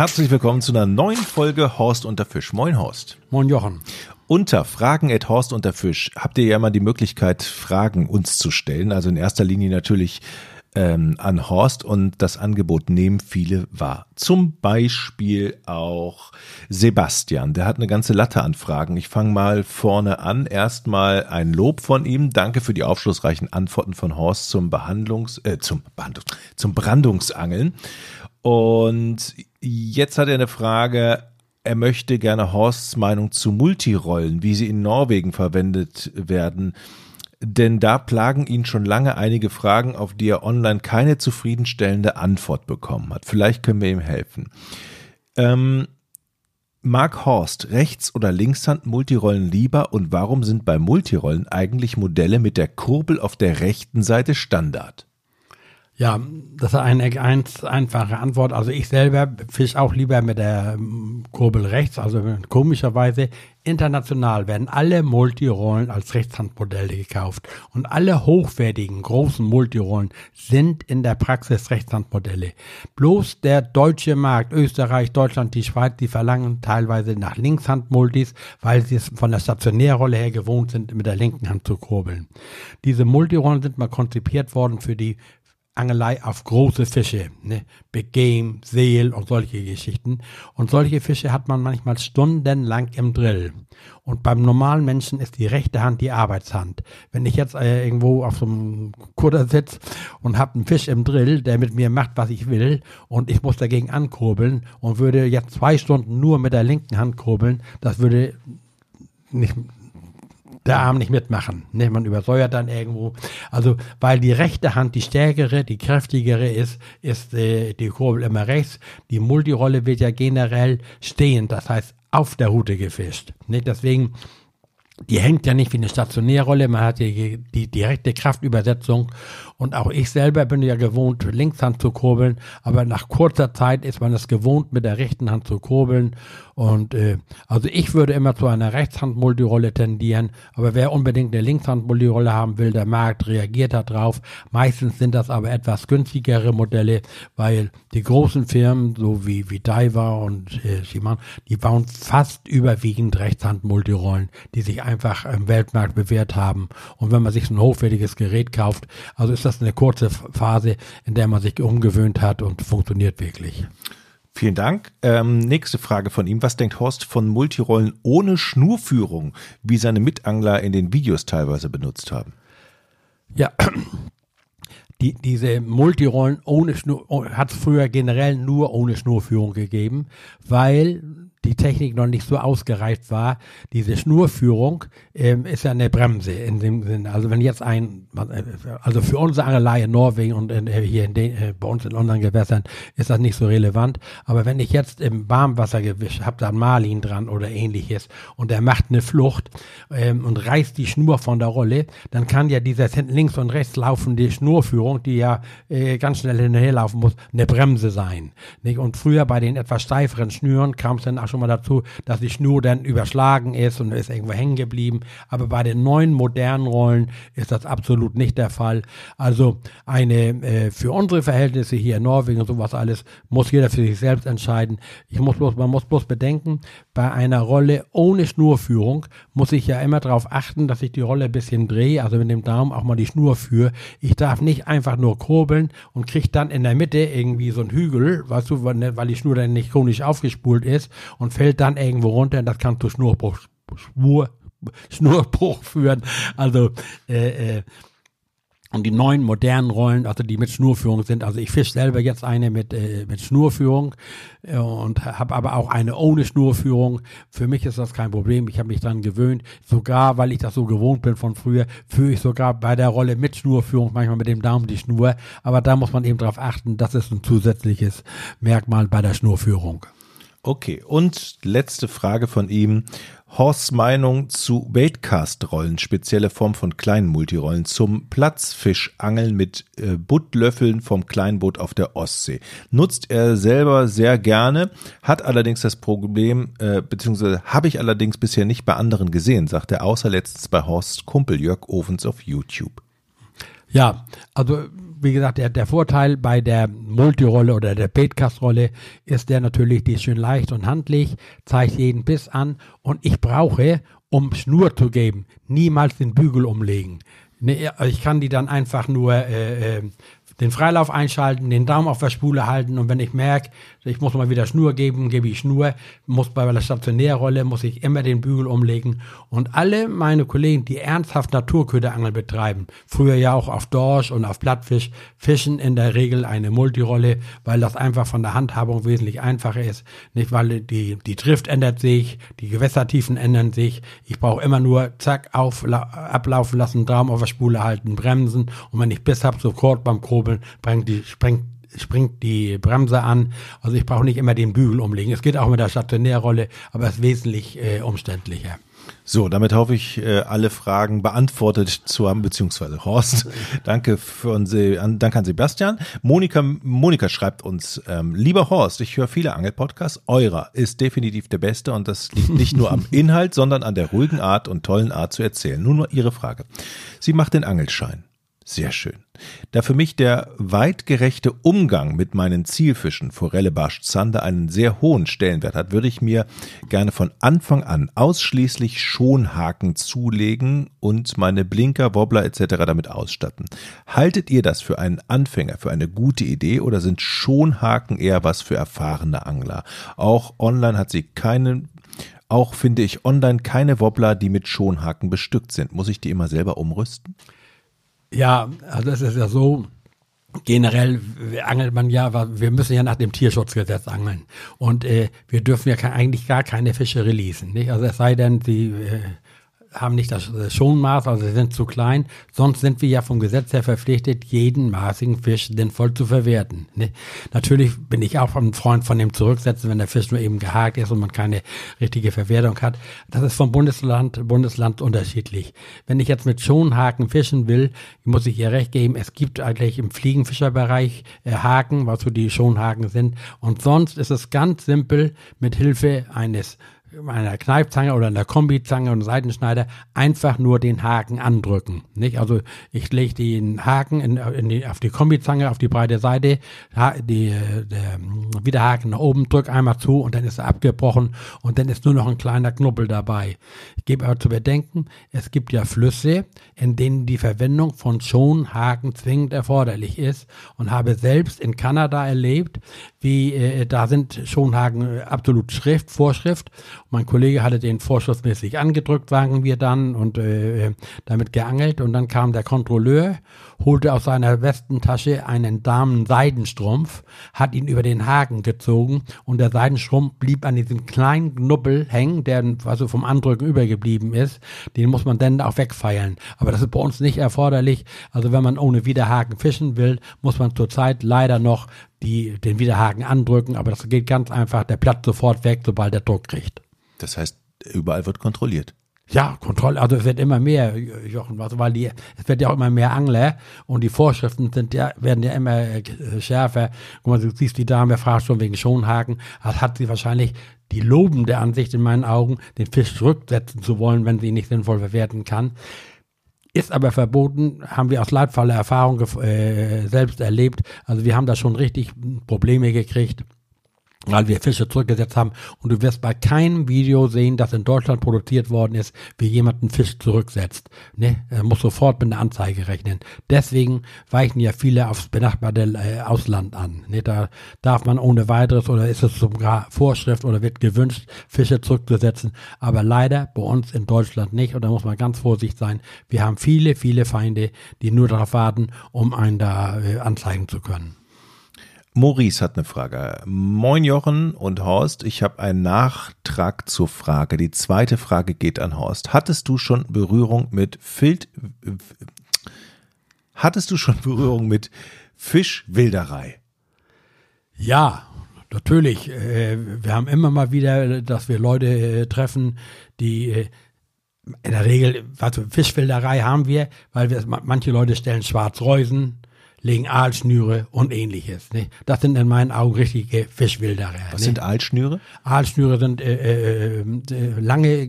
Herzlich willkommen zu einer neuen Folge Horst unter Fisch. Moin Horst. Moin Jochen. Unter Fragen at Horst unter Fisch habt ihr ja immer die Möglichkeit, Fragen uns zu stellen. Also in erster Linie natürlich ähm, an Horst und das Angebot nehmen viele wahr. Zum Beispiel auch Sebastian, der hat eine ganze Latte an Fragen. Ich fange mal vorne an. Erstmal ein Lob von ihm. Danke für die aufschlussreichen Antworten von Horst zum Behandlungs, äh, zum Behandlungs, zum Brandungsangeln. Und jetzt hat er eine Frage. Er möchte gerne Horsts Meinung zu Multirollen, wie sie in Norwegen verwendet werden denn da plagen ihn schon lange einige Fragen, auf die er online keine zufriedenstellende Antwort bekommen hat. Vielleicht können wir ihm helfen. Ähm, Mark Horst, Rechts- oder Linkshand Multirollen lieber und warum sind bei Multirollen eigentlich Modelle mit der Kurbel auf der rechten Seite Standard? Ja, das ist eine ganz einfache Antwort. Also ich selber fisch auch lieber mit der ähm, Kurbel rechts. Also komischerweise international werden alle Multirollen als Rechtshandmodelle gekauft. Und alle hochwertigen großen Multirollen sind in der Praxis Rechtshandmodelle. Bloß der deutsche Markt, Österreich, Deutschland, die Schweiz, die verlangen teilweise nach Linkshandmultis, weil sie es von der Stationärrolle her gewohnt sind, mit der linken Hand zu kurbeln. Diese Multirollen sind mal konzipiert worden für die Angelei auf große Fische, ne? Big Game, Seel und solche Geschichten. Und solche Fische hat man manchmal stundenlang im Drill. Und beim normalen Menschen ist die rechte Hand die Arbeitshand. Wenn ich jetzt äh, irgendwo auf so einem Kutter sitze und habe einen Fisch im Drill, der mit mir macht, was ich will, und ich muss dagegen ankurbeln und würde jetzt zwei Stunden nur mit der linken Hand kurbeln, das würde nicht, der Arm nicht mitmachen. Ne? Man übersäuert dann irgendwo. Also, weil die rechte Hand die stärkere, die kräftigere ist, ist äh, die Kurbel immer rechts. Die Multirolle wird ja generell stehend, das heißt auf der Route gefischt. Ne? Deswegen die hängt ja nicht wie eine Stationärrolle, man hat die, die direkte Kraftübersetzung und auch ich selber bin ja gewohnt, Linkshand zu kurbeln, aber nach kurzer Zeit ist man es gewohnt, mit der rechten Hand zu kurbeln und äh, also ich würde immer zu einer Rechtshand-Multirolle tendieren, aber wer unbedingt eine Linkshand-Multirolle haben will, der Markt reagiert darauf. Meistens sind das aber etwas günstigere Modelle, weil die großen Firmen, so wie, wie Diver und äh, Shimano, die bauen fast überwiegend Rechtshand-Multirollen, die sich einfach im Weltmarkt bewährt haben. Und wenn man sich so ein hochwertiges Gerät kauft, also ist das eine kurze Phase, in der man sich umgewöhnt hat und funktioniert wirklich. Vielen Dank. Ähm, nächste Frage von ihm. Was denkt Horst von Multirollen ohne Schnurführung, wie seine Mitangler in den Videos teilweise benutzt haben? Ja, die, diese Multirollen ohne Schnur hat es früher generell nur ohne Schnurführung gegeben, weil die Technik noch nicht so ausgereift war. Diese Schnurführung ähm, ist ja eine Bremse in dem Sinne. Also wenn jetzt ein, also für unsere Angelei in Norwegen und in, äh, hier in den, äh, bei uns in unseren Gewässern ist das nicht so relevant. Aber wenn ich jetzt im Warmwasser gewischt habe, da ein Marlin dran oder ähnliches und der macht eine Flucht ähm, und reißt die Schnur von der Rolle, dann kann ja dieser links und rechts laufende Schnurführung, die ja äh, ganz schnell hinterherlaufen muss, eine Bremse sein. Nicht? Und früher bei den etwas steiferen Schnüren kam es dann auch schon mal dazu, dass die Schnur dann überschlagen ist und ist irgendwo hängen geblieben. Aber bei den neuen modernen Rollen ist das absolut nicht der Fall. Also eine äh, für unsere Verhältnisse hier in Norwegen und sowas alles muss jeder für sich selbst entscheiden. Ich muss bloß, man muss bloß bedenken, bei einer Rolle ohne Schnurführung muss ich ja immer darauf achten, dass ich die Rolle ein bisschen drehe, also mit dem Daumen auch mal die Schnur führe. Ich darf nicht einfach nur kurbeln und kriege dann in der Mitte irgendwie so einen Hügel, weißt du, weil die Schnur dann nicht chronisch aufgespult ist und fällt dann irgendwo runter und das kann zu Schnurrbruch, Schnur, Schnurrbruch führen. Also äh, äh, und die neuen modernen Rollen, also die mit Schnurführung sind. Also ich fisch selber jetzt eine mit, äh, mit Schnurführung äh, und habe aber auch eine ohne Schnurführung. Für mich ist das kein Problem. Ich habe mich dran gewöhnt. Sogar, weil ich das so gewohnt bin von früher, führe ich sogar bei der Rolle mit Schnurführung manchmal mit dem Daumen die Schnur. Aber da muss man eben darauf achten, das ist ein zusätzliches Merkmal bei der Schnurführung. Okay, und letzte Frage von ihm. Horsts Meinung zu Baitcast-Rollen, spezielle Form von kleinen Multirollen zum Platzfischangeln mit äh, Buttlöffeln vom Kleinboot auf der Ostsee. Nutzt er selber sehr gerne, hat allerdings das Problem, äh, beziehungsweise habe ich allerdings bisher nicht bei anderen gesehen, sagt er, außer letztens bei Horsts Kumpel Jörg Ovens auf YouTube. Ja, also wie gesagt, der, der Vorteil bei der Multirolle oder der Baitcast-Rolle ist der natürlich, die ist schön leicht und handlich, zeigt jeden Biss an und ich brauche, um Schnur zu geben, niemals den Bügel umlegen. Ne, ich kann die dann einfach nur äh, äh, den Freilauf einschalten, den Daumen auf der Spule halten und wenn ich merke, ich muss mal wieder Schnur geben, gebe ich Schnur, muss bei der Stationärrolle, muss ich immer den Bügel umlegen. Und alle meine Kollegen, die ernsthaft Naturköderangeln betreiben, früher ja auch auf Dorsch und auf Plattfisch, fischen in der Regel eine Multirolle, weil das einfach von der Handhabung wesentlich einfacher ist, nicht weil die, die Drift ändert sich, die Gewässertiefen ändern sich, ich brauche immer nur zack, auf, ablaufen lassen, Daumen auf der Spule halten, bremsen. Und wenn ich Biss habe, sofort beim Kurbel kurbeln, springt die, springt, springt die Bremse an. Also ich brauche nicht immer den Bügel umlegen. Es geht auch mit der Stationärrolle, aber es ist wesentlich äh, umständlicher. So, damit hoffe ich, äh, alle Fragen beantwortet zu haben, beziehungsweise Horst. danke, für danke an Sebastian. Monika, Monika schreibt uns, ähm, lieber Horst, ich höre viele Angelpodcasts. Eurer ist definitiv der beste und das liegt nicht nur am Inhalt, sondern an der ruhigen Art und tollen Art zu erzählen. Nun nur Ihre Frage. Sie macht den Angelschein. Sehr schön. Da für mich der weitgerechte Umgang mit meinen Zielfischen Forelle, Barsch, Zander einen sehr hohen Stellenwert hat, würde ich mir gerne von Anfang an ausschließlich Schonhaken zulegen und meine Blinker, Wobbler etc. damit ausstatten. Haltet ihr das für einen Anfänger für eine gute Idee oder sind Schonhaken eher was für erfahrene Angler? Auch online hat sie keinen auch finde ich online keine Wobbler, die mit Schonhaken bestückt sind. Muss ich die immer selber umrüsten? Ja, also es ist ja so, generell angelt man ja, wir müssen ja nach dem Tierschutzgesetz angeln. Und äh, wir dürfen ja eigentlich gar keine Fische releasen. Nicht? Also es sei denn, sie äh, haben nicht das Schonmaß, also sie sind zu klein. Sonst sind wir ja vom Gesetz her verpflichtet, jeden maßigen Fisch sinnvoll zu verwerten. Ne? Natürlich bin ich auch ein Freund von dem Zurücksetzen, wenn der Fisch nur eben gehakt ist und man keine richtige Verwertung hat. Das ist vom Bundesland, Bundesland unterschiedlich. Wenn ich jetzt mit Schonhaken fischen will, muss ich ihr recht geben, es gibt eigentlich im Fliegenfischerbereich äh, Haken, was so die Schonhaken sind. Und sonst ist es ganz simpel mit Hilfe eines einer Kneifzange oder einer Kombizange und Seitenschneider einfach nur den Haken andrücken. Nicht? Also ich lege den Haken in, in die, auf die Kombizange, auf die breite Seite, die, der Widerhaken nach oben, drück einmal zu und dann ist er abgebrochen und dann ist nur noch ein kleiner Knubbel dabei. Ich gebe aber zu bedenken, es gibt ja Flüsse, in denen die Verwendung von Schonhaken zwingend erforderlich ist und habe selbst in Kanada erlebt, wie äh, da sind Schonhaken äh, absolut Schrift, Vorschrift mein Kollege hatte den vorschussmäßig angedrückt, sagen wir dann, und äh, damit geangelt. Und dann kam der Kontrolleur, holte aus seiner Westentasche einen Damen-Seidenstrumpf, hat ihn über den Haken gezogen und der Seidenstrumpf blieb an diesem kleinen Knubbel hängen, der also vom Andrücken übergeblieben ist. Den muss man dann auch wegfeilen. Aber das ist bei uns nicht erforderlich. Also wenn man ohne Widerhaken fischen will, muss man zurzeit leider noch die, den Widerhaken andrücken. Aber das geht ganz einfach. Der platzt sofort weg, sobald er Druck kriegt. Das heißt, überall wird kontrolliert. Ja, Kontrolle, also es wird immer mehr, Jochen, also weil die, es wird ja auch immer mehr Angler und die Vorschriften sind ja, werden ja immer äh, schärfer. Guck mal, du siehst die Dame, fragt schon wegen Schonhaken, das hat sie wahrscheinlich die lobende Ansicht in meinen Augen, den Fisch zurücksetzen zu wollen, wenn sie ihn nicht sinnvoll verwerten kann. Ist aber verboten, haben wir aus leidvoller Erfahrung äh, selbst erlebt. Also wir haben da schon richtig Probleme gekriegt weil wir Fische zurückgesetzt haben. Und du wirst bei keinem Video sehen, das in Deutschland produziert worden ist, wie jemand einen Fisch zurücksetzt. Ne? Er muss sofort mit einer Anzeige rechnen. Deswegen weichen ja viele aufs benachbarte äh, Ausland an. Ne? Da darf man ohne weiteres oder ist es sogar Vorschrift oder wird gewünscht, Fische zurückzusetzen. Aber leider bei uns in Deutschland nicht. Und da muss man ganz vorsichtig sein. Wir haben viele, viele Feinde, die nur darauf warten, um einen da äh, anzeigen zu können. Maurice hat eine Frage. Moin Jochen und Horst, ich habe einen Nachtrag zur Frage. Die zweite Frage geht an Horst. Hattest du schon Berührung mit Filt Hattest du schon Berührung mit Fischwilderei? Ja, natürlich. Äh, wir haben immer mal wieder, dass wir Leute äh, treffen, die äh, in der Regel, also Fischwilderei haben wir, weil wir manche Leute stellen Schwarzreusen legen Aalschnüre und ähnliches. Ne? Das sind in meinen Augen richtige Fischwilderer. Was ne? sind Aalschnüre? Aalschnüre sind äh, äh, äh, lange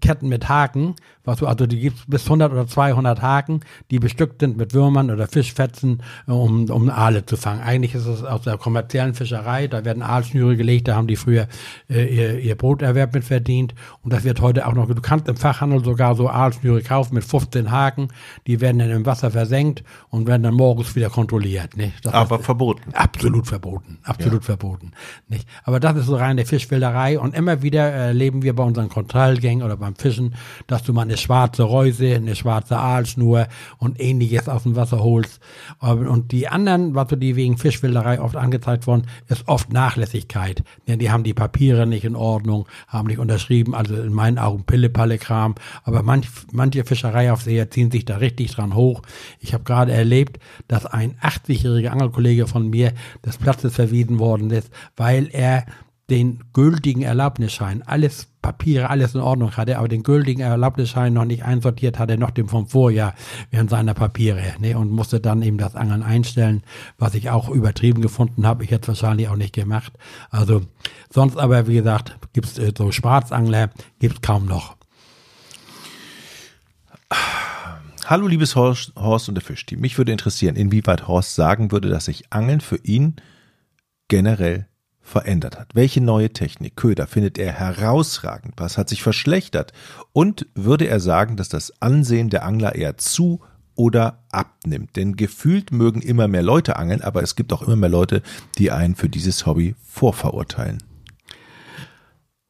Ketten mit Haken, was du, also die gibt bis 100 oder 200 Haken, die bestückt sind mit Würmern oder Fischfetzen, um, um Aale zu fangen. Eigentlich ist es aus der kommerziellen Fischerei, da werden Aalschnüre gelegt, da haben die früher äh, ihr, ihr Broterwerb mit verdient und das wird heute auch noch, du kannst im Fachhandel sogar so Aalschnüre kaufen mit 15 Haken, die werden dann im Wasser versenkt und werden dann morgens wieder kontrolliert. Nicht? Das Aber ist, verboten. Absolut verboten, absolut ja. verboten. Nicht? Aber das ist so reine Fischwilderei und immer wieder erleben wir bei unseren Kontrollgängen oder beim Fischen, dass du mal eine schwarze Reuse, eine schwarze Aalschnur und ähnliches aus dem Wasser holst. Und die anderen, was du die wegen Fischwilderei oft angezeigt worden, ist oft Nachlässigkeit. Denn die haben die Papiere nicht in Ordnung, haben nicht unterschrieben, also in meinen Augen Pille-Palle-Kram. Aber manch, manche Fischereiaufseher ziehen sich da richtig dran hoch. Ich habe gerade erlebt, dass ein 80-jähriger Angelkollege von mir des Platzes verwiesen worden ist, weil er den gültigen Erlaubnisschein, alles Papiere, alles in Ordnung hatte, aber den gültigen Erlaubnisschein noch nicht einsortiert hatte, noch dem vom Vorjahr während seiner Papiere, ne, und musste dann eben das Angeln einstellen, was ich auch übertrieben gefunden habe. Ich hätte es wahrscheinlich auch nicht gemacht. Also sonst aber, wie gesagt, gibt's äh, so Schwarzangler, gibt's kaum noch. Hallo liebes Horst, Horst und der Fischteam. Mich würde interessieren, inwieweit Horst sagen würde, dass sich Angeln für ihn generell verändert hat. Welche neue Technik, Köder findet er herausragend? Was hat sich verschlechtert? Und würde er sagen, dass das Ansehen der Angler eher zu oder abnimmt? Denn gefühlt mögen immer mehr Leute angeln, aber es gibt auch immer mehr Leute, die einen für dieses Hobby vorverurteilen.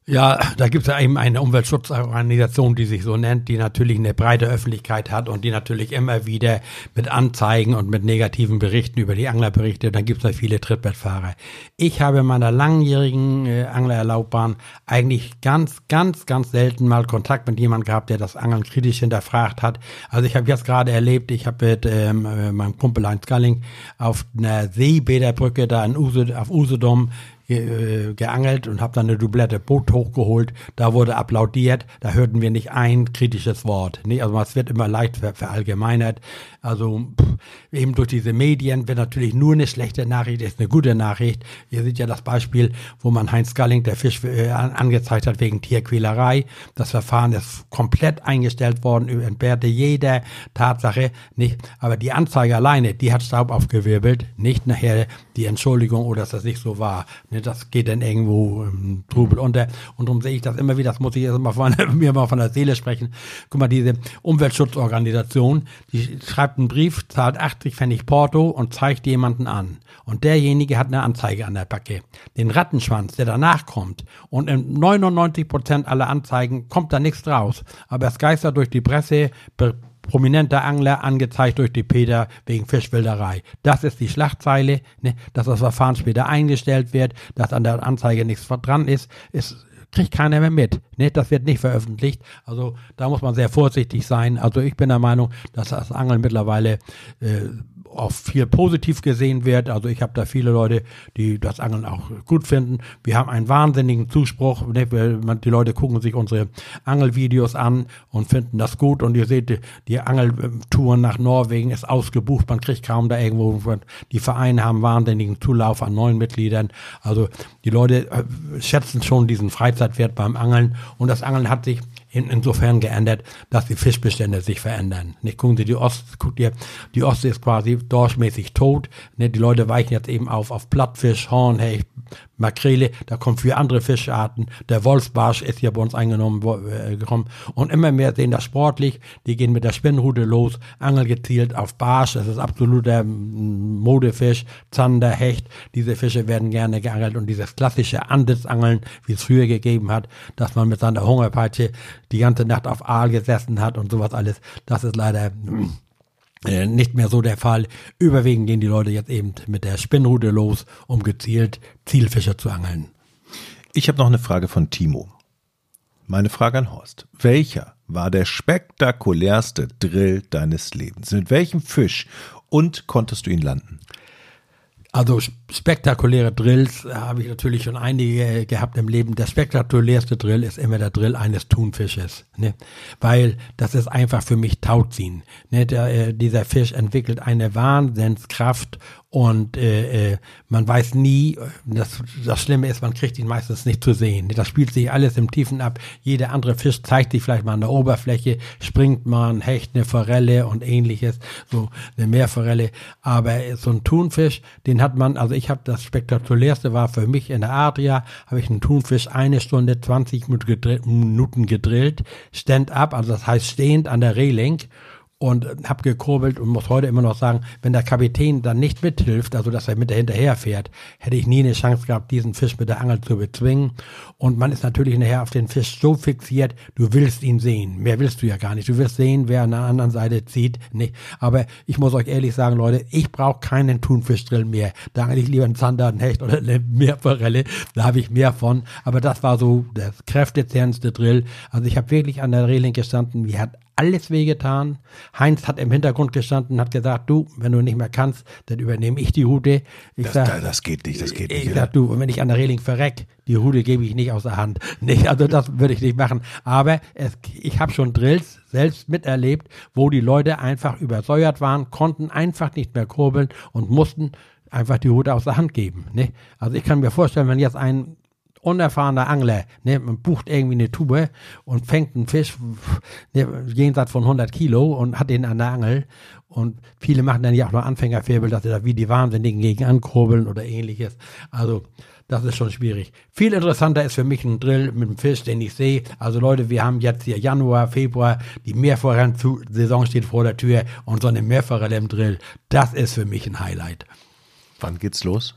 Ja, da gibt es ja eben eine Umweltschutzorganisation, die sich so nennt, die natürlich eine breite Öffentlichkeit hat und die natürlich immer wieder mit Anzeigen und mit negativen Berichten über die Angler berichtet. Dann gibt es da viele Trittbettfahrer. Ich habe in meiner langjährigen äh, Anglererlaubbahn eigentlich ganz, ganz, ganz selten mal Kontakt mit jemandem gehabt, der das Angeln kritisch hinterfragt hat. Also ich habe jetzt gerade erlebt, ich habe mit ähm, äh, meinem Kumpel Heinz Galling auf einer Seebäderbrücke da in Use, auf Usedom ge, äh, geangelt und habe dann eine Doublette Boot hochgeholt. Da wurde applaudiert. Da hörten wir nicht ein kritisches Wort. Nee, also es wird immer leicht ver verallgemeinert. Also pff, eben durch diese Medien wird natürlich nur eine schlechte Nachricht, ist eine gute Nachricht. Ihr seht ja das Beispiel, wo man Heinz Galling, der Fisch, äh, angezeigt hat wegen Tierquälerei. Das Verfahren ist komplett eingestellt worden, entbehrte jeder Tatsache. Nicht, aber die Anzeige alleine, die hat Staub aufgewirbelt, nicht nachher die Entschuldigung oder dass das nicht so war. Ne, das geht dann irgendwo im Trubel unter. Und darum sehe ich das immer wieder, das muss ich jetzt mal von, mir mal von der Seele sprechen. Guck mal, diese Umweltschutzorganisation, die schreibt einen Brief, zahlt 80 Pfennig Porto und zeigt jemanden an. Und derjenige hat eine Anzeige an der Backe. Den Rattenschwanz, der danach kommt. Und in 99 Prozent aller Anzeigen kommt da nichts draus. Aber es geistert durch die Presse, prominenter Angler angezeigt durch die Peter wegen Fischwilderei. Das ist die Schlagzeile, ne, dass das Verfahren später eingestellt wird, dass an der Anzeige nichts dran ist, ist kriegt keiner mehr mit. Ne? Das wird nicht veröffentlicht. Also da muss man sehr vorsichtig sein. Also ich bin der Meinung, dass das Angeln mittlerweile äh, auch viel positiv gesehen wird. Also ich habe da viele Leute, die das Angeln auch gut finden. Wir haben einen wahnsinnigen Zuspruch. Die Leute gucken sich unsere Angelvideos an und finden das gut. Und ihr seht, die Angeltouren nach Norwegen ist ausgebucht. Man kriegt kaum da irgendwo. Die Vereine haben wahnsinnigen Zulauf an neuen Mitgliedern. Also die Leute äh, schätzen schon diesen Freizeitwert beim Angeln. Und das Angeln hat sich in, insofern geändert, dass die Fischbestände sich verändern. Nicht gucken Sie die Ost, guckt ihr, die Ostsee ist quasi dorschmäßig tot. Ne, die Leute weichen jetzt eben auf auf Plattfisch, Hornhecht, Makrele, da kommen viele andere Fischarten. Der Wolfsbarsch ist hier bei uns eingenommen äh, gekommen. Und immer mehr sehen das sportlich. Die gehen mit der Spinnrute los, angeln gezielt auf Barsch. Das ist absoluter Modefisch, Zander, Hecht. Diese Fische werden gerne geangelt. Und dieses klassische Andelsangeln, wie es früher gegeben hat, dass man mit seiner Hungerpeitsche die ganze Nacht auf Aal gesessen hat und sowas alles, das ist leider äh, nicht mehr so der Fall. Überwiegend gehen die Leute jetzt eben mit der Spinnrute los, um gezielt Zielfische zu angeln. Ich habe noch eine Frage von Timo. Meine Frage an Horst. Welcher war der spektakulärste Drill deines Lebens? Mit welchem Fisch und konntest du ihn landen? Also spektakuläre Drills äh, habe ich natürlich schon einige gehabt im Leben. Der spektakulärste Drill ist immer der Drill eines Thunfisches, ne? weil das ist einfach für mich Tauziehen. Ne? Der, äh, dieser Fisch entwickelt eine Wahnsinnskraft und äh, äh, man weiß nie, das, das Schlimme ist, man kriegt ihn meistens nicht zu sehen. Das spielt sich alles im Tiefen ab. Jeder andere Fisch zeigt sich vielleicht mal an der Oberfläche, springt mal ein Hecht, eine Forelle und ähnliches, so eine Meerforelle. Aber so ein Thunfisch, den hat man, also ich habe das spektakulärste war für mich in der Adria, habe ich einen Thunfisch eine Stunde 20 Minuten gedrillt, stand up, also das heißt stehend an der Reling und habe gekurbelt und muss heute immer noch sagen, wenn der Kapitän dann nicht mithilft, also dass er mit hinterher fährt, hätte ich nie eine Chance gehabt, diesen Fisch mit der Angel zu bezwingen. Und man ist natürlich nachher auf den Fisch so fixiert, du willst ihn sehen. Mehr willst du ja gar nicht. Du willst sehen, wer an der anderen Seite zieht. Nee. Aber ich muss euch ehrlich sagen, Leute, ich brauche keinen Thunfischdrill mehr. Da eigentlich lieber einen Zander, einen Hecht oder eine Meerforelle. Da habe ich mehr von. Aber das war so das kräftezehrendste Drill. Also ich habe wirklich an der Reling gestanden. Mir hat alles wehgetan. Heinz hat im Hintergrund gestanden und hat gesagt, du, wenn du nicht mehr kannst, dann übernehme ich die Route. Ich das, sag, das geht nicht, das geht nicht. Ich sag, du, wenn ich an der Reling verreck, die Route gebe ich nicht aus der Hand. Nee, also das würde ich nicht machen. Aber es, ich habe schon Drills selbst miterlebt, wo die Leute einfach übersäuert waren, konnten einfach nicht mehr kurbeln und mussten einfach die Route aus der Hand geben. Ne? Also ich kann mir vorstellen, wenn jetzt ein unerfahrener Angler, ne, man bucht irgendwie eine Tube und fängt einen Fisch ne, jenseits von 100 Kilo und hat den an der Angel. Und viele machen dann ja auch noch Anfängerfärbel, dass sie da wie die Wahnsinnigen gegen ankurbeln oder ähnliches. Also, das ist schon schwierig. Viel interessanter ist für mich ein Drill mit dem Fisch, den ich sehe. Also Leute, wir haben jetzt hier Januar, Februar, die Meerforellen-Saison steht vor der Tür und so eine Meerforelle im Drill, das ist für mich ein Highlight. Wann geht's los?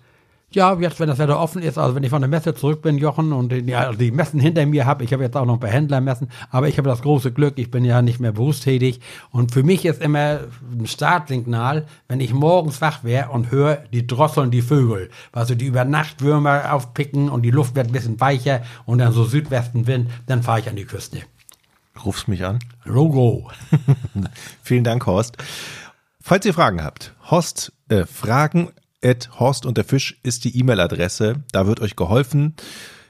Ja, jetzt, wenn das Wetter offen ist, also wenn ich von der Messe zurück bin, Jochen, und die, also die Messen hinter mir habe, ich habe jetzt auch noch bei Händlermessen, aber ich habe das große Glück, ich bin ja nicht mehr berufstätig. Und für mich ist immer ein Startsignal, wenn ich morgens wach wäre und höre, die drosseln die Vögel. Also die über Nacht Würmer aufpicken und die Luft wird ein bisschen weicher und dann so Südwestenwind, dann fahre ich an die Küste. Rufst mich an? Logo. Vielen Dank, Horst. Falls ihr Fragen habt, Horst, äh, Fragen Horst und der Fisch ist die E-Mail-Adresse. Da wird euch geholfen.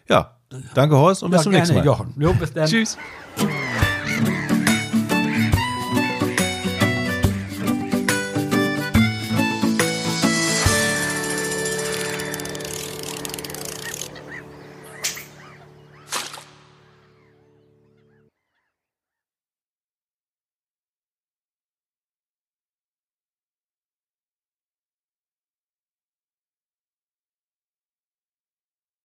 Ja, danke Horst und bis zum gerne, nächsten Mal. Jochen. Jo, bis dann. Tschüss.